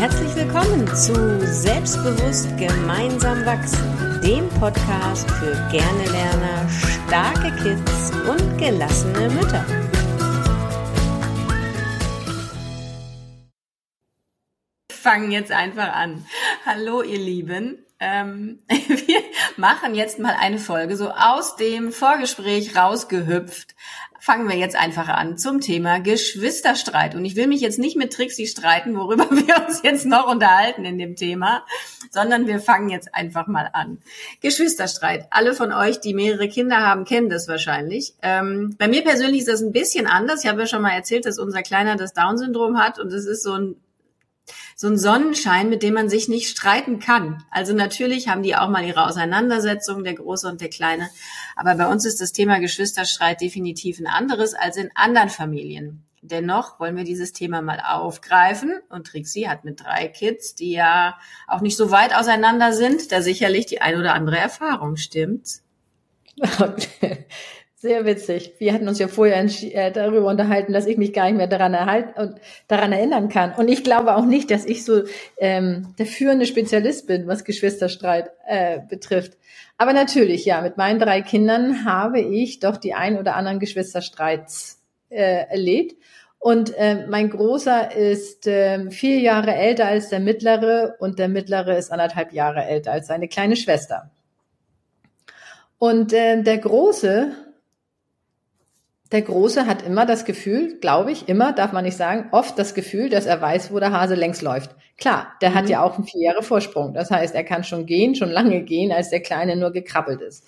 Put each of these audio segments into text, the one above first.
Herzlich willkommen zu Selbstbewusst gemeinsam wachsen, dem Podcast für gerne Lerner, starke Kids und gelassene Mütter. Fangen jetzt einfach an. Hallo ihr Lieben. Ähm, wir machen jetzt mal eine Folge so aus dem Vorgespräch rausgehüpft fangen wir jetzt einfach an zum Thema Geschwisterstreit. Und ich will mich jetzt nicht mit Trixie streiten, worüber wir uns jetzt noch unterhalten in dem Thema, sondern wir fangen jetzt einfach mal an. Geschwisterstreit. Alle von euch, die mehrere Kinder haben, kennen das wahrscheinlich. Ähm, bei mir persönlich ist das ein bisschen anders. Ich habe ja schon mal erzählt, dass unser Kleiner das Down-Syndrom hat und es ist so ein so ein Sonnenschein, mit dem man sich nicht streiten kann. Also natürlich haben die auch mal ihre Auseinandersetzungen, der Große und der Kleine. Aber bei uns ist das Thema Geschwisterstreit definitiv ein anderes als in anderen Familien. Dennoch wollen wir dieses Thema mal aufgreifen. Und Trixie hat mit drei Kids, die ja auch nicht so weit auseinander sind, da sicherlich die ein oder andere Erfahrung stimmt. Sehr witzig. Wir hatten uns ja vorher äh, darüber unterhalten, dass ich mich gar nicht mehr daran, erhalten, daran erinnern kann. Und ich glaube auch nicht, dass ich so ähm, der führende Spezialist bin, was Geschwisterstreit äh, betrifft. Aber natürlich, ja, mit meinen drei Kindern habe ich doch die ein oder anderen Geschwisterstreits äh, erlebt. Und äh, mein Großer ist äh, vier Jahre älter als der Mittlere und der Mittlere ist anderthalb Jahre älter als seine kleine Schwester. Und äh, der Große der Große hat immer das Gefühl, glaube ich, immer, darf man nicht sagen, oft das Gefühl, dass er weiß, wo der Hase längs läuft. Klar, der mhm. hat ja auch einen vier Jahre Vorsprung. Das heißt, er kann schon gehen, schon lange gehen, als der Kleine nur gekrabbelt ist.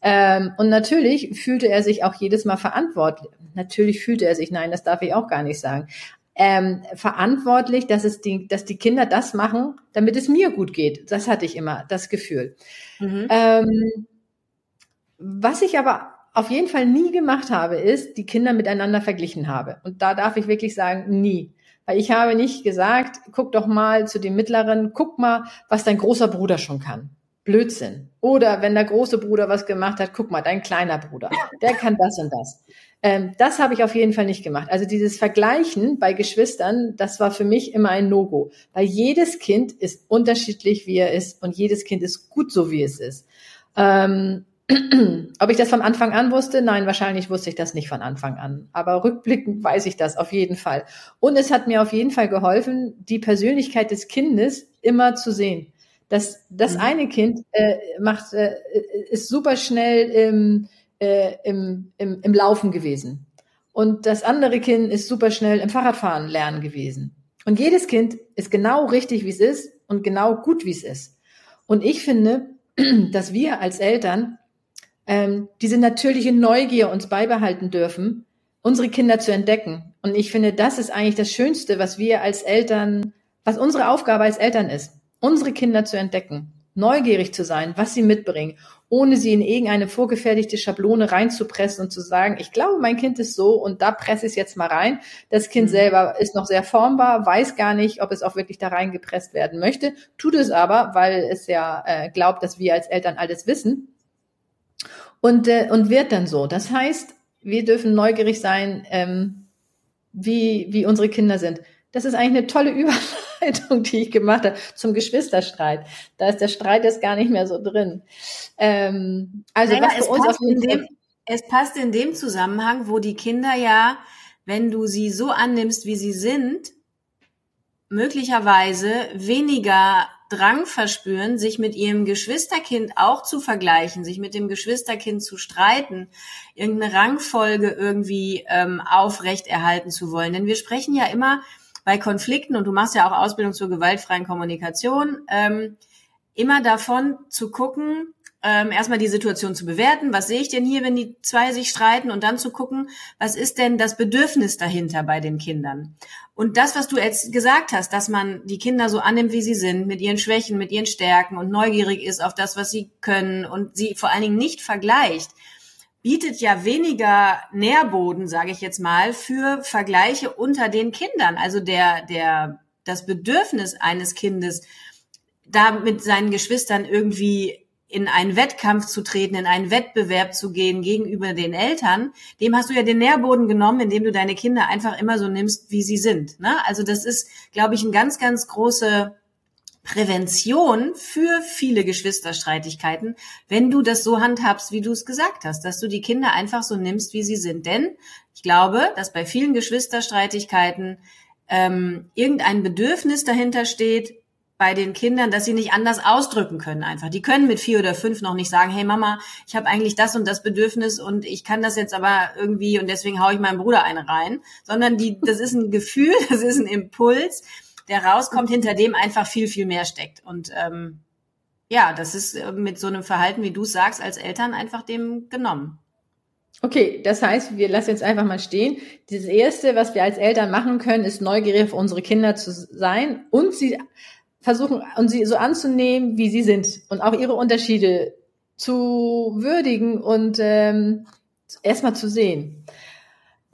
Ähm, und natürlich fühlte er sich auch jedes Mal verantwortlich. Natürlich fühlte er sich, nein, das darf ich auch gar nicht sagen. Ähm, verantwortlich, dass es die, dass die Kinder das machen, damit es mir gut geht. Das hatte ich immer, das Gefühl. Mhm. Ähm, was ich aber auf jeden Fall nie gemacht habe, ist, die Kinder miteinander verglichen habe. Und da darf ich wirklich sagen, nie. Weil ich habe nicht gesagt, guck doch mal zu dem Mittleren, guck mal, was dein großer Bruder schon kann. Blödsinn. Oder wenn der große Bruder was gemacht hat, guck mal, dein kleiner Bruder, der kann das und das. Ähm, das habe ich auf jeden Fall nicht gemacht. Also dieses Vergleichen bei Geschwistern, das war für mich immer ein No-Go. Weil jedes Kind ist unterschiedlich, wie er ist und jedes Kind ist gut so, wie es ist. Ähm, ob ich das von Anfang an wusste? Nein, wahrscheinlich wusste ich das nicht von Anfang an. Aber rückblickend weiß ich das auf jeden Fall. Und es hat mir auf jeden Fall geholfen, die Persönlichkeit des Kindes immer zu sehen. Das, das mhm. eine Kind äh, macht, äh, ist super schnell im, äh, im, im, im Laufen gewesen. Und das andere Kind ist super schnell im Fahrradfahren lernen gewesen. Und jedes Kind ist genau richtig, wie es ist und genau gut, wie es ist. Und ich finde, dass wir als Eltern ähm, diese natürliche Neugier uns beibehalten dürfen, unsere Kinder zu entdecken. Und ich finde, das ist eigentlich das Schönste, was wir als Eltern, was unsere Aufgabe als Eltern ist, unsere Kinder zu entdecken, neugierig zu sein, was sie mitbringen, ohne sie in irgendeine vorgefertigte Schablone reinzupressen und zu sagen, ich glaube, mein Kind ist so und da presse ich es jetzt mal rein. Das Kind mhm. selber ist noch sehr formbar, weiß gar nicht, ob es auch wirklich da reingepresst werden möchte, tut es aber, weil es ja äh, glaubt, dass wir als Eltern alles wissen und, äh, und wird dann so. Das heißt, wir dürfen neugierig sein, ähm, wie, wie unsere Kinder sind. Das ist eigentlich eine tolle Überleitung, die ich gemacht habe zum Geschwisterstreit. Da ist der Streit jetzt gar nicht mehr so drin. Ähm, also naja, was für uns auf jeden Fall es passt in dem Zusammenhang, wo die Kinder ja, wenn du sie so annimmst, wie sie sind, möglicherweise weniger Drang verspüren, sich mit ihrem Geschwisterkind auch zu vergleichen, sich mit dem Geschwisterkind zu streiten, irgendeine Rangfolge irgendwie ähm, aufrechterhalten zu wollen. Denn wir sprechen ja immer bei Konflikten, und du machst ja auch Ausbildung zur gewaltfreien Kommunikation, ähm, immer davon zu gucken, ähm, erstmal die Situation zu bewerten. Was sehe ich denn hier, wenn die zwei sich streiten? Und dann zu gucken, was ist denn das Bedürfnis dahinter bei den Kindern? Und das, was du jetzt gesagt hast, dass man die Kinder so annimmt, wie sie sind, mit ihren Schwächen, mit ihren Stärken und neugierig ist auf das, was sie können und sie vor allen Dingen nicht vergleicht, bietet ja weniger Nährboden, sage ich jetzt mal, für Vergleiche unter den Kindern. Also der, der, das Bedürfnis eines Kindes, da mit seinen Geschwistern irgendwie in einen Wettkampf zu treten, in einen Wettbewerb zu gehen gegenüber den Eltern, dem hast du ja den Nährboden genommen, indem du deine Kinder einfach immer so nimmst, wie sie sind. Ne? Also das ist, glaube ich, ein ganz, ganz große Prävention für viele Geschwisterstreitigkeiten, wenn du das so handhabst, wie du es gesagt hast, dass du die Kinder einfach so nimmst, wie sie sind. Denn ich glaube, dass bei vielen Geschwisterstreitigkeiten ähm, irgendein Bedürfnis dahinter steht, bei den Kindern, dass sie nicht anders ausdrücken können einfach. Die können mit vier oder fünf noch nicht sagen, hey Mama, ich habe eigentlich das und das Bedürfnis und ich kann das jetzt aber irgendwie und deswegen haue ich meinem Bruder eine rein, sondern die, das ist ein Gefühl, das ist ein Impuls, der rauskommt, hinter dem einfach viel, viel mehr steckt. Und ähm, ja, das ist äh, mit so einem Verhalten, wie du sagst, als Eltern einfach dem genommen. Okay, das heißt, wir lassen jetzt einfach mal stehen. Das Erste, was wir als Eltern machen können, ist neugierig auf unsere Kinder zu sein und sie versuchen und sie so anzunehmen, wie sie sind und auch ihre Unterschiede zu würdigen und ähm, erstmal zu sehen.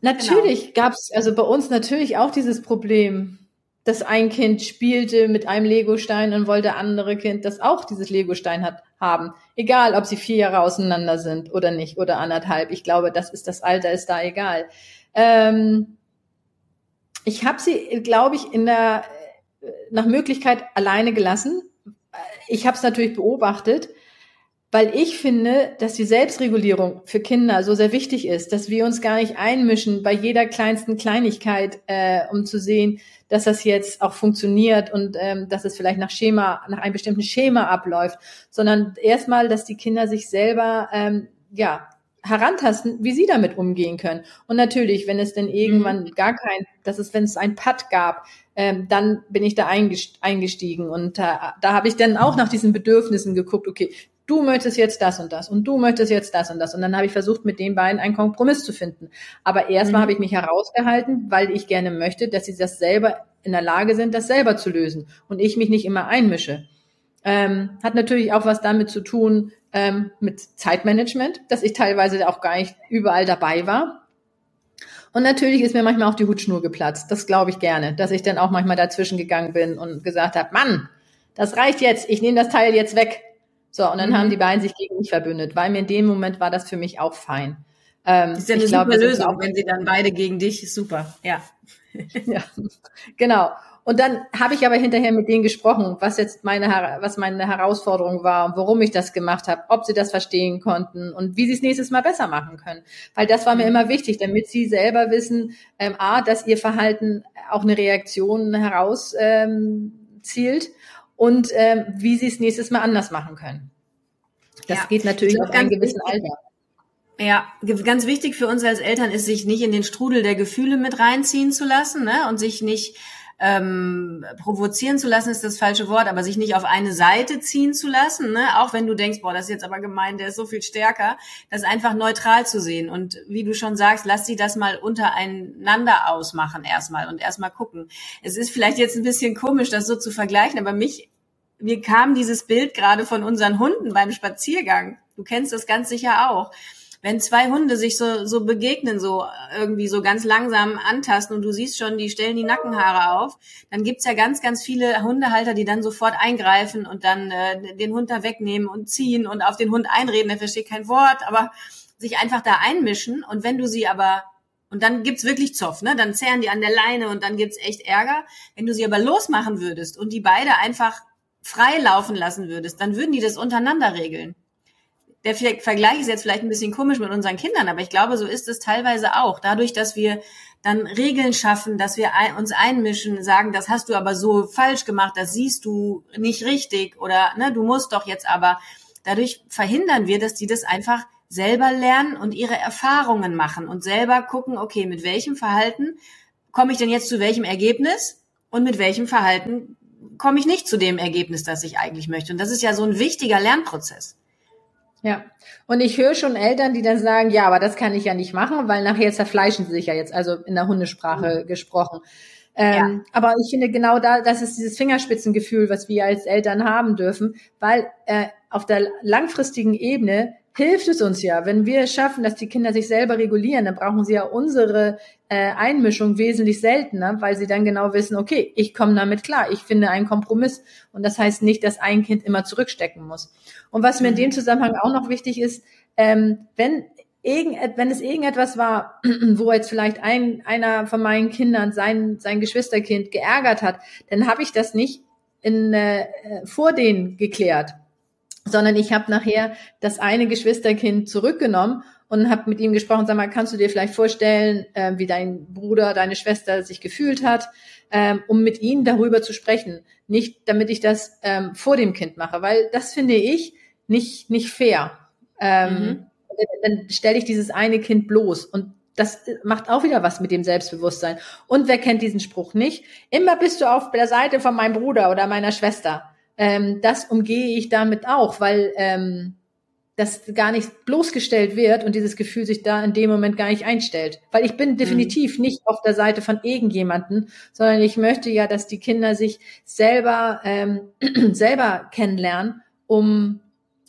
Natürlich genau. gab es also bei uns natürlich auch dieses Problem, dass ein Kind spielte mit einem Legostein und wollte andere Kind, das auch dieses Legostein hat, haben. Egal, ob sie vier Jahre auseinander sind oder nicht oder anderthalb. Ich glaube, das ist das Alter, ist da egal. Ähm, ich habe sie, glaube ich, in der nach Möglichkeit alleine gelassen. Ich habe es natürlich beobachtet, weil ich finde, dass die Selbstregulierung für Kinder so sehr wichtig ist, dass wir uns gar nicht einmischen bei jeder kleinsten Kleinigkeit, äh, um zu sehen, dass das jetzt auch funktioniert und ähm, dass es vielleicht nach Schema, nach einem bestimmten Schema abläuft, sondern erstmal, dass die Kinder sich selber ähm, ja herantasten, wie sie damit umgehen können. Und natürlich, wenn es denn irgendwann mhm. gar kein, dass es, wenn es ein Putt gab, ähm, dann bin ich da eingestiegen und da, da habe ich dann auch nach diesen Bedürfnissen geguckt, okay, du möchtest jetzt das und das und du möchtest jetzt das und das. Und dann habe ich versucht, mit den beiden einen Kompromiss zu finden. Aber erstmal mhm. habe ich mich herausgehalten, weil ich gerne möchte, dass sie das selber in der Lage sind, das selber zu lösen und ich mich nicht immer einmische. Ähm, hat natürlich auch was damit zu tun ähm, mit Zeitmanagement, dass ich teilweise auch gar nicht überall dabei war. Und natürlich ist mir manchmal auch die Hutschnur geplatzt. Das glaube ich gerne, dass ich dann auch manchmal dazwischen gegangen bin und gesagt habe, Mann, das reicht jetzt, ich nehme das Teil jetzt weg. So, und dann mhm. haben die beiden sich gegen mich verbündet, weil mir in dem Moment war das für mich auch fein. Ähm, das ist ja eine super glaub, Lösung, wenn sie dann beide gegen dich, super, ja. ja, genau. Und dann habe ich aber hinterher mit denen gesprochen, was jetzt meine, was meine Herausforderung war und warum ich das gemacht habe, ob sie das verstehen konnten und wie sie es nächstes Mal besser machen können. Weil das war mir immer wichtig, damit sie selber wissen, ähm, a, dass ihr Verhalten auch eine Reaktion heraus ähm, und ähm, wie sie es nächstes Mal anders machen können. Das ja. geht natürlich auf einem gewissen Alter. Ja, ganz wichtig für uns als Eltern ist, sich nicht in den Strudel der Gefühle mit reinziehen zu lassen ne? und sich nicht ähm, provozieren zu lassen ist das falsche Wort, aber sich nicht auf eine Seite ziehen zu lassen, ne? auch wenn du denkst, boah, das ist jetzt aber gemein, der ist so viel stärker, das einfach neutral zu sehen. Und wie du schon sagst, lass sie das mal untereinander ausmachen erstmal und erstmal gucken. Es ist vielleicht jetzt ein bisschen komisch, das so zu vergleichen, aber mich, mir kam dieses Bild gerade von unseren Hunden beim Spaziergang. Du kennst das ganz sicher auch wenn zwei Hunde sich so, so begegnen, so irgendwie so ganz langsam antasten und du siehst schon, die stellen die Nackenhaare auf, dann gibt's ja ganz, ganz viele Hundehalter, die dann sofort eingreifen und dann äh, den Hund da wegnehmen und ziehen und auf den Hund einreden, der versteht kein Wort, aber sich einfach da einmischen und wenn du sie aber und dann gibt's wirklich Zoff, ne? Dann zerren die an der Leine und dann gibt's echt Ärger. Wenn du sie aber losmachen würdest und die beide einfach frei laufen lassen würdest, dann würden die das untereinander regeln der Vergleich ist jetzt vielleicht ein bisschen komisch mit unseren Kindern, aber ich glaube, so ist es teilweise auch. Dadurch, dass wir dann Regeln schaffen, dass wir uns einmischen, sagen, das hast du aber so falsch gemacht, das siehst du nicht richtig oder ne, du musst doch jetzt aber. Dadurch verhindern wir, dass die das einfach selber lernen und ihre Erfahrungen machen und selber gucken, okay, mit welchem Verhalten komme ich denn jetzt zu welchem Ergebnis und mit welchem Verhalten komme ich nicht zu dem Ergebnis, das ich eigentlich möchte. Und das ist ja so ein wichtiger Lernprozess. Ja, und ich höre schon Eltern, die dann sagen, ja, aber das kann ich ja nicht machen, weil nachher zerfleischen sie sich ja jetzt, also in der Hundesprache mhm. gesprochen. Ähm, ja. Aber ich finde genau da, das ist dieses Fingerspitzengefühl, was wir als Eltern haben dürfen, weil äh, auf der langfristigen Ebene hilft es uns ja. Wenn wir es schaffen, dass die Kinder sich selber regulieren, dann brauchen sie ja unsere äh, Einmischung wesentlich seltener, weil sie dann genau wissen, okay, ich komme damit klar, ich finde einen Kompromiss. Und das heißt nicht, dass ein Kind immer zurückstecken muss. Und was mir in dem mhm. Zusammenhang auch noch wichtig ist, ähm, wenn irgend, wenn es irgendetwas war, wo jetzt vielleicht ein, einer von meinen Kindern sein, sein Geschwisterkind geärgert hat, dann habe ich das nicht in, äh, vor denen geklärt, sondern ich habe nachher das eine Geschwisterkind zurückgenommen und habe mit ihm gesprochen, sag mal, kannst du dir vielleicht vorstellen, äh, wie dein Bruder, deine Schwester sich gefühlt hat, ähm, um mit ihnen darüber zu sprechen. Nicht, damit ich das ähm, vor dem Kind mache, weil das finde ich nicht, nicht fair. Ähm, mhm. Dann stelle ich dieses eine Kind bloß und das macht auch wieder was mit dem Selbstbewusstsein. Und wer kennt diesen Spruch nicht? Immer bist du auf der Seite von meinem Bruder oder meiner Schwester. Ähm, das umgehe ich damit auch, weil ähm, das gar nicht bloßgestellt wird und dieses Gefühl sich da in dem Moment gar nicht einstellt. Weil ich bin definitiv mhm. nicht auf der Seite von irgendjemanden, sondern ich möchte ja, dass die Kinder sich selber ähm, selber kennenlernen, um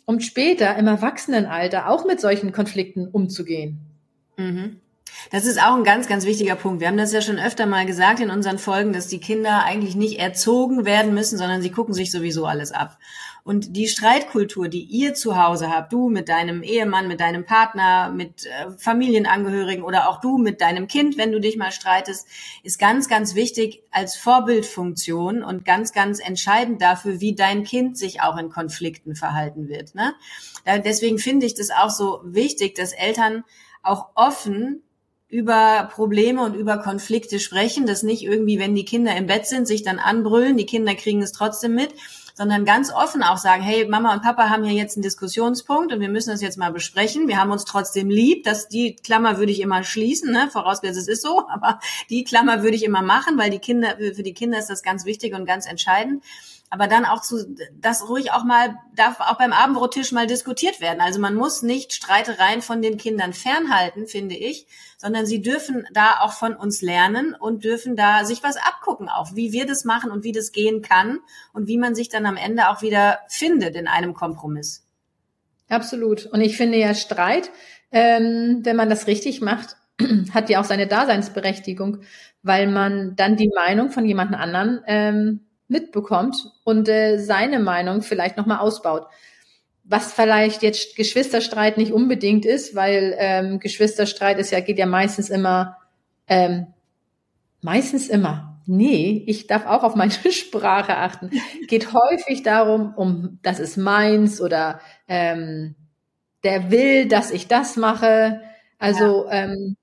um später im Erwachsenenalter auch mit solchen Konflikten umzugehen. Mhm. Das ist auch ein ganz, ganz wichtiger Punkt. Wir haben das ja schon öfter mal gesagt in unseren Folgen, dass die Kinder eigentlich nicht erzogen werden müssen, sondern sie gucken sich sowieso alles ab. Und die Streitkultur, die ihr zu Hause habt, du mit deinem Ehemann, mit deinem Partner, mit äh, Familienangehörigen oder auch du mit deinem Kind, wenn du dich mal streitest, ist ganz, ganz wichtig als Vorbildfunktion und ganz, ganz entscheidend dafür, wie dein Kind sich auch in Konflikten verhalten wird. Ne? Deswegen finde ich das auch so wichtig, dass Eltern auch offen über Probleme und über Konflikte sprechen, dass nicht irgendwie, wenn die Kinder im Bett sind, sich dann anbrüllen, die Kinder kriegen es trotzdem mit, sondern ganz offen auch sagen, hey, Mama und Papa haben hier jetzt einen Diskussionspunkt und wir müssen das jetzt mal besprechen. Wir haben uns trotzdem lieb. Das, die Klammer würde ich immer schließen, ne? vorausgesetzt es ist so, aber die Klammer würde ich immer machen, weil die Kinder, für die Kinder ist das ganz wichtig und ganz entscheidend aber dann auch zu, das ruhig auch mal, darf auch beim Abendbrottisch mal diskutiert werden. Also man muss nicht Streitereien von den Kindern fernhalten, finde ich, sondern sie dürfen da auch von uns lernen und dürfen da sich was abgucken auch, wie wir das machen und wie das gehen kann und wie man sich dann am Ende auch wieder findet in einem Kompromiss. Absolut. Und ich finde ja Streit, ähm, wenn man das richtig macht, hat ja auch seine Daseinsberechtigung, weil man dann die Meinung von jemand anderen ähm, mitbekommt und äh, seine Meinung vielleicht nochmal ausbaut. Was vielleicht jetzt Geschwisterstreit nicht unbedingt ist, weil ähm, Geschwisterstreit ist ja, geht ja meistens immer, ähm, meistens immer. Nee, ich darf auch auf meine Sprache achten. Geht häufig darum, um das ist meins oder ähm, der will, dass ich das mache. Also ja. ähm,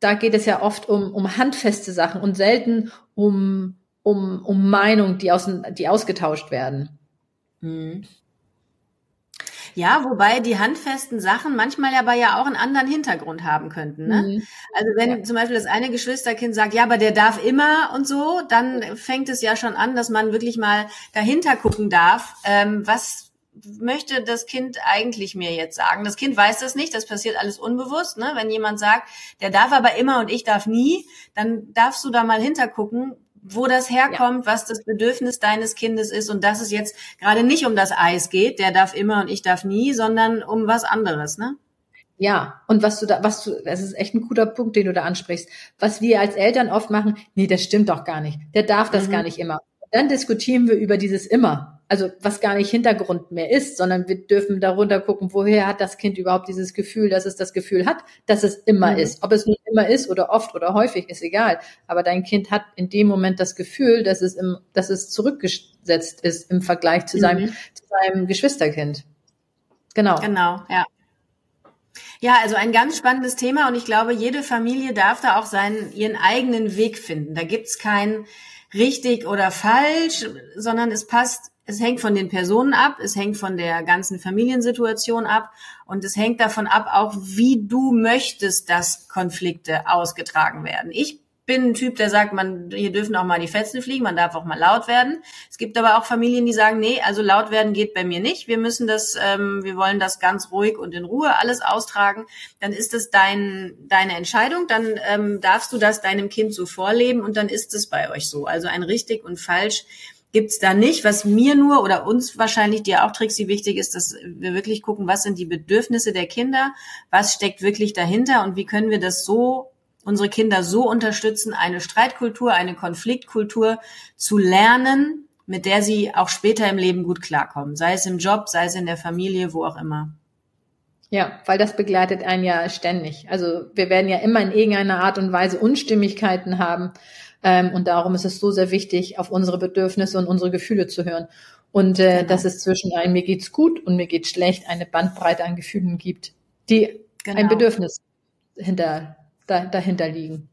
da geht es ja oft um, um handfeste Sachen und selten um um, um Meinungen, die, aus, die ausgetauscht werden. Mhm. Ja, wobei die handfesten Sachen manchmal aber ja auch einen anderen Hintergrund haben könnten. Ne? Mhm. Also wenn ja. zum Beispiel das eine Geschwisterkind sagt, ja, aber der darf immer und so, dann fängt es ja schon an, dass man wirklich mal dahinter gucken darf, ähm, was möchte das Kind eigentlich mir jetzt sagen? Das Kind weiß das nicht, das passiert alles unbewusst. Ne? Wenn jemand sagt, der darf aber immer und ich darf nie, dann darfst du da mal hintergucken, wo das herkommt, ja. was das Bedürfnis deines Kindes ist und dass es jetzt gerade nicht um das Eis geht, der darf immer und ich darf nie, sondern um was anderes, ne? Ja, und was du da, was du, das ist echt ein guter Punkt, den du da ansprichst. Was wir als Eltern oft machen, nee, das stimmt doch gar nicht. Der darf das mhm. gar nicht immer. Dann diskutieren wir über dieses immer also was gar nicht Hintergrund mehr ist, sondern wir dürfen darunter gucken, woher hat das Kind überhaupt dieses Gefühl, dass es das Gefühl hat, dass es immer mhm. ist. Ob es nun immer ist oder oft oder häufig, ist egal. Aber dein Kind hat in dem Moment das Gefühl, dass es im, dass es zurückgesetzt ist im Vergleich zu seinem, mhm. zu seinem Geschwisterkind. Genau. Genau, ja. Ja, also ein ganz spannendes Thema und ich glaube, jede Familie darf da auch seinen, ihren eigenen Weg finden. Da gibt's kein richtig oder falsch, sondern es passt es hängt von den Personen ab, es hängt von der ganzen Familiensituation ab und es hängt davon ab, auch wie du möchtest, dass Konflikte ausgetragen werden. Ich bin ein Typ, der sagt, man, hier dürfen auch mal die Fetzen fliegen, man darf auch mal laut werden. Es gibt aber auch Familien, die sagen, nee, also laut werden geht bei mir nicht. Wir müssen das, ähm, wir wollen das ganz ruhig und in Ruhe alles austragen. Dann ist es dein, deine Entscheidung, dann ähm, darfst du das deinem Kind so vorleben und dann ist es bei euch so. Also ein richtig und falsch gibt's da nicht. Was mir nur oder uns wahrscheinlich, dir auch Trixie, wichtig ist, dass wir wirklich gucken, was sind die Bedürfnisse der Kinder, was steckt wirklich dahinter und wie können wir das so unsere Kinder so unterstützen, eine Streitkultur, eine Konfliktkultur zu lernen, mit der sie auch später im Leben gut klarkommen, sei es im Job, sei es in der Familie, wo auch immer. Ja, weil das begleitet einen ja ständig. Also wir werden ja immer in irgendeiner Art und Weise Unstimmigkeiten haben. Ähm, und darum ist es so sehr wichtig, auf unsere Bedürfnisse und unsere Gefühle zu hören. Und äh, genau. dass es zwischen einem mir geht's gut und mir geht's schlecht eine Bandbreite an Gefühlen gibt, die genau. ein Bedürfnis hinter, da, dahinter liegen.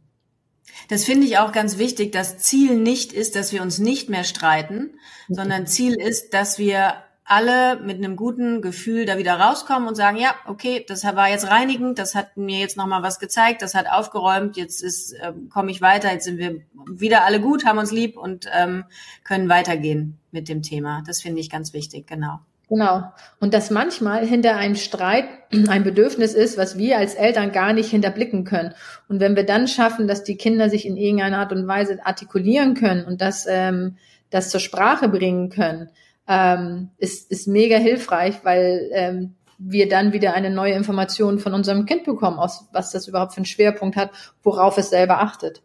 Das finde ich auch ganz wichtig. Das Ziel nicht ist, dass wir uns nicht mehr streiten, mhm. sondern Ziel ist, dass wir alle mit einem guten Gefühl da wieder rauskommen und sagen, ja, okay, das war jetzt reinigend, das hat mir jetzt nochmal was gezeigt, das hat aufgeräumt, jetzt ist, äh, komme ich weiter, jetzt sind wir wieder alle gut, haben uns lieb und ähm, können weitergehen mit dem Thema. Das finde ich ganz wichtig, genau. Genau. Und dass manchmal hinter einem Streit ein Bedürfnis ist, was wir als Eltern gar nicht hinterblicken können. Und wenn wir dann schaffen, dass die Kinder sich in irgendeiner Art und Weise artikulieren können und das, ähm, das zur Sprache bringen können, ähm, ist, ist mega hilfreich, weil ähm, wir dann wieder eine neue Information von unserem Kind bekommen, aus was das überhaupt für einen Schwerpunkt hat, worauf es selber achtet.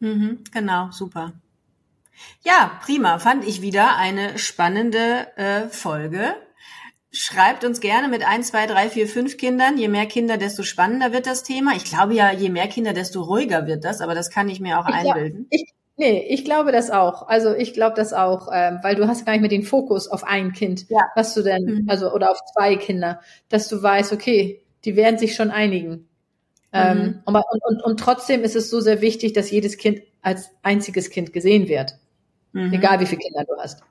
Mhm, genau, super. Ja, prima. Fand ich wieder eine spannende äh, Folge. Schreibt uns gerne mit ein, zwei, drei, vier, fünf Kindern. Je mehr Kinder, desto spannender wird das Thema. Ich glaube ja, je mehr Kinder, desto ruhiger wird das, aber das kann ich mir auch ich einbilden. Glaub, ich, nee, ich glaube das auch. Also ich glaube das auch, ähm, weil du hast gar nicht mehr den Fokus auf ein Kind, ja. was du denn, mhm. also oder auf zwei Kinder, dass du weißt, okay, die werden sich schon einigen. Ähm, mhm. Ähm, und, und, und trotzdem ist es so sehr wichtig, dass jedes Kind als einziges Kind gesehen wird. Mhm. Egal wie viele Kinder du hast.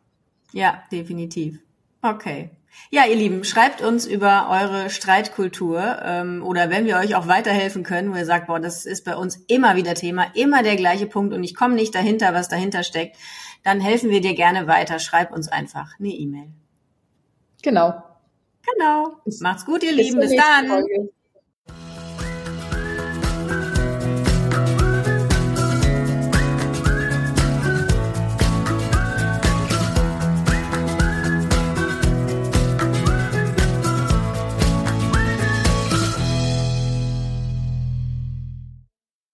Ja, definitiv. Okay. Ja, ihr Lieben, schreibt uns über eure Streitkultur ähm, oder wenn wir euch auch weiterhelfen können, wo ihr sagt, boah, das ist bei uns immer wieder Thema, immer der gleiche Punkt und ich komme nicht dahinter, was dahinter steckt, dann helfen wir dir gerne weiter. Schreib uns einfach eine E-Mail. Genau. Genau. Macht's gut, ihr Lieben. Bis dann. Folge.